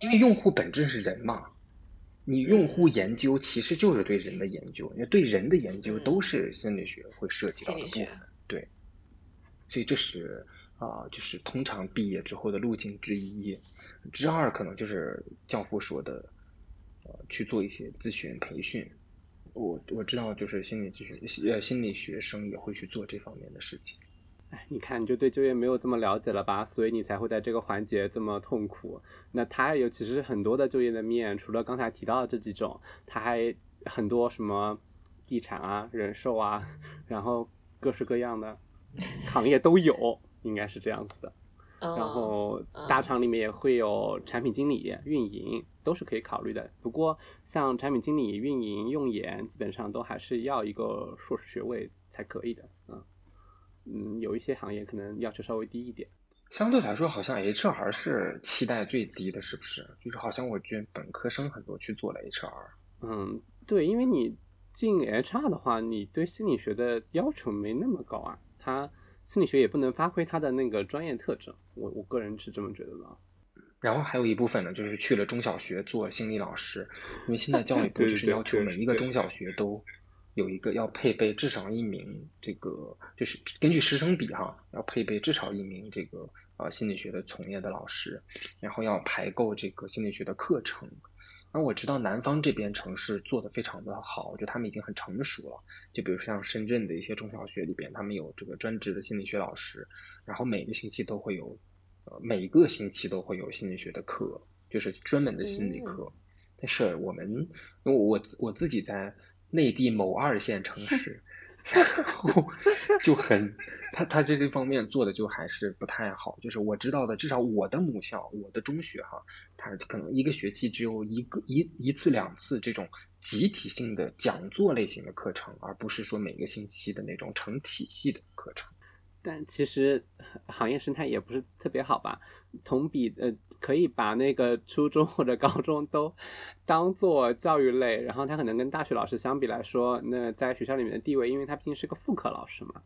因为用户本质是人嘛，你用户研究其实就是对人的研究，因为对人的研究都是心理学会涉及到的部分，对，所以这是啊、就是通常毕业之后的路径之一，之二可能就是教父说的，呃，去做一些咨询培训。我我知道，就是心理咨询呃心理学生也会去做这方面的事情。哎，你看，你就对就业没有这么了解了吧？所以你才会在这个环节这么痛苦。那他有其实很多的就业的面，除了刚才提到的这几种，他还很多什么地产啊、人寿啊，然后各式各样的行业都有，应该是这样子的。嗯，然后嗯大厂里面也会有产品经理、运营，都是可以考虑的。不过像产品经理、运营、用研，基本上都还是要一个硕士学位才可以的。嗯嗯，有一些行业可能要求稍微低一点。相对来说，好像 HR 是期待最低的，是不是？就是好像我觉得本科生很多去做了 HR。嗯，对，因为你进 HR 的话，你对心理学的要求没那么高啊，他心理学也不能发挥他的那个专业特征，我我个人是这么觉得的。然后还有一部分呢，就是去了中小学做心理老师，因为现在教育部就是要求每一个中小学都有一个要配备至少一名这个，就是根据师生比哈，要配备至少一名这个呃心理学的从业的老师，然后要排够这个心理学的课程。那我知道南方这边城市做的非常的好，我觉得他们已经很成熟了。就比如像深圳的一些中小学里边，他们有这个专职的心理学老师，然后每个星期都会有。呃，每个星期都会有心理学的课，就是专门的心理课。但是我们，因为我我自己在内地某二线城市，然后就很，他他这个方面做的就还是不太好。就是我知道的，至少我的母校，我的中学哈，它可能一个学期只有一个一一次两次这种集体性的讲座类型的课程，而不是说每个星期的那种成体系的课程。但其实行业生态也不是特别好吧？同比呃，可以把那个初中或者高中都当做教育类，然后他可能跟大学老师相比来说，那在学校里面的地位，因为他毕竟是个副科老师嘛，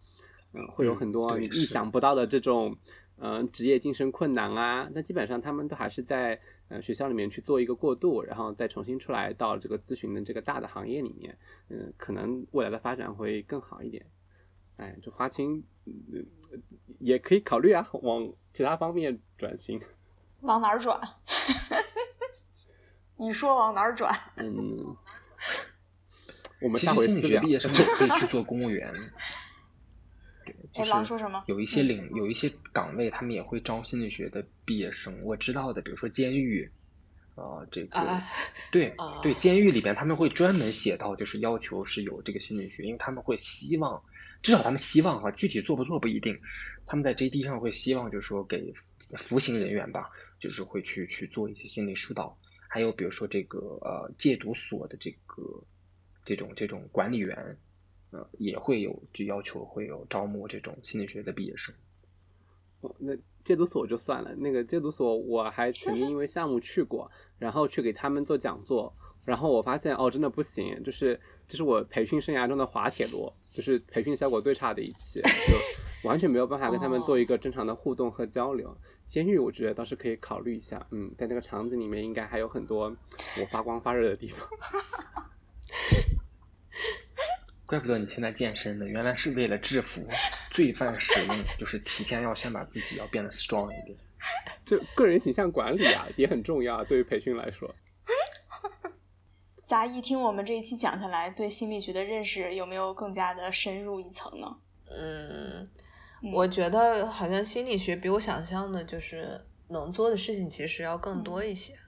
嗯，会有很多你意想不到的这种嗯职业晋升困难啊。那基本上他们都还是在呃学校里面去做一个过渡，然后再重新出来到这个咨询的这个大的行业里面，嗯，可能未来的发展会更好一点。哎，这华清也可以考虑啊，往其他方面转型。往哪儿转？你说往哪儿转？嗯，我们其实心理学毕业生也 可以去做公务员。哎，狼说什么？有一些领，有一些岗位，他们也会招心理学的毕业生。我知道的，比如说监狱。啊，这个对对，监狱里边他们会专门写到，就是要求是有这个心理学，因为他们会希望，至少他们希望哈，具体做不做不一定。他们在 JD 上会希望，就是说给服刑人员吧，就是会去去做一些心理疏导。还有比如说这个呃戒毒所的这个这种这种管理员，呃也会有就要求会有招募这种心理学的毕业生。哦，那戒毒所就算了，那个戒毒所我还曾经因为项目去过。然后去给他们做讲座，然后我发现哦，真的不行，就是这是我培训生涯中的滑铁卢，就是培训效果最差的一期，就 完全没有办法跟他们做一个正常的互动和交流。监狱我觉得倒是可以考虑一下，嗯，在那个场子里面应该还有很多我发光发热的地方。怪不得你现在健身呢，原来是为了制服 罪犯使用，就是提前要先把自己要变得 strong 一点。就个人形象管理啊，也很重要，对于培训来说。杂一听我们这一期讲下来，对心理学的认识有没有更加的深入一层呢？嗯，我觉得好像心理学比我想象的，就是能做的事情其实要更多一些。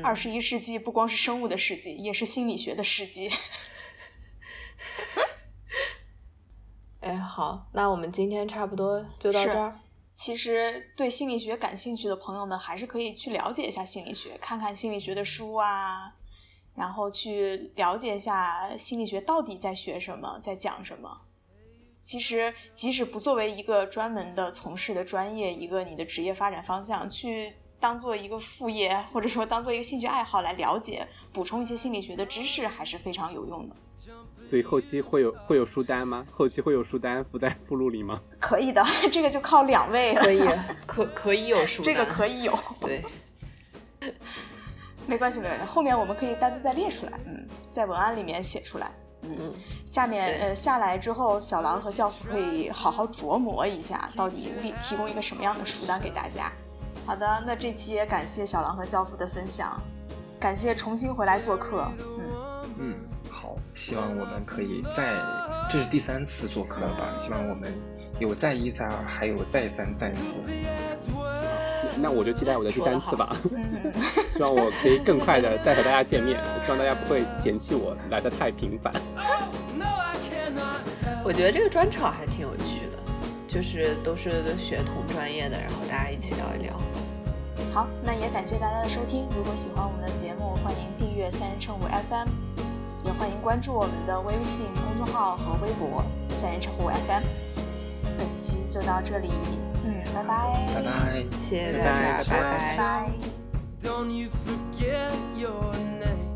二十一世纪不光是生物的世纪，也是心理学的世纪。哎，好，那我们今天差不多就到这儿。其实对心理学感兴趣的朋友们，还是可以去了解一下心理学，看看心理学的书啊，然后去了解一下心理学到底在学什么，在讲什么。其实，即使不作为一个专门的从事的专业，一个你的职业发展方向，去当做一个副业，或者说当做一个兴趣爱好来了解、补充一些心理学的知识，还是非常有用的。所以后期会有会有书单吗？后期会有书单附在附录里吗？可以的，这个就靠两位了。可以，可可以有书单，这个可以有。对，没关系，没关系，后面我们可以单独再列出来，嗯，在文案里面写出来。嗯嗯，下面呃下来之后，小狼和教父可以好好琢磨一下，到底提提供一个什么样的书单给大家。好的，那这期也感谢小狼和教父的分享，感谢重新回来做客。希望我们可以再，这是第三次做客了吧？希望我们有再一再二，还有再三再四。那我就期待我的第三次吧。希望我可以更快的再和大家见面。希望大家不会嫌弃我来的太频繁。我觉得这个专场还挺有趣的，就是都是学同专业的，然后大家一起聊一聊。好，那也感谢大家的收听。如果喜欢我们的节目，欢迎订阅三人成五 FM。也欢迎关注我们的微信公众号和微博三人成虎 fm 本期就到这里嗯拜拜拜拜谢谢大家拜拜 dont you forget your name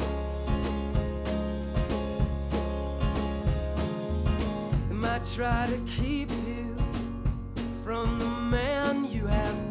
i try to keep from the man you have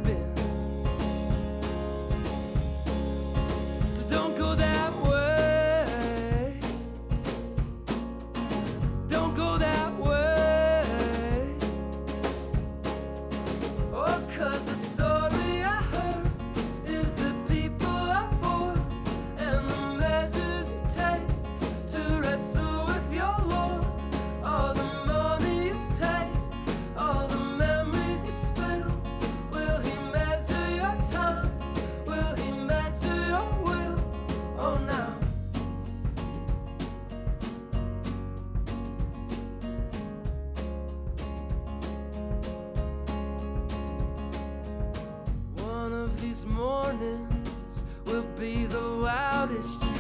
mornings will be the wildest